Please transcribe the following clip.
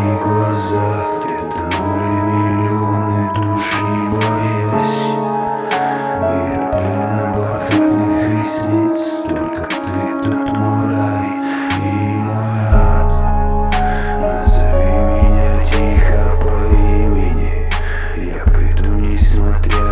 твоих глазах Тянули миллионы душ, не боясь. Мир плена бархатных ресниц Только ты тут мой рай и мой ад. Назови меня тихо по имени Я приду, несмотря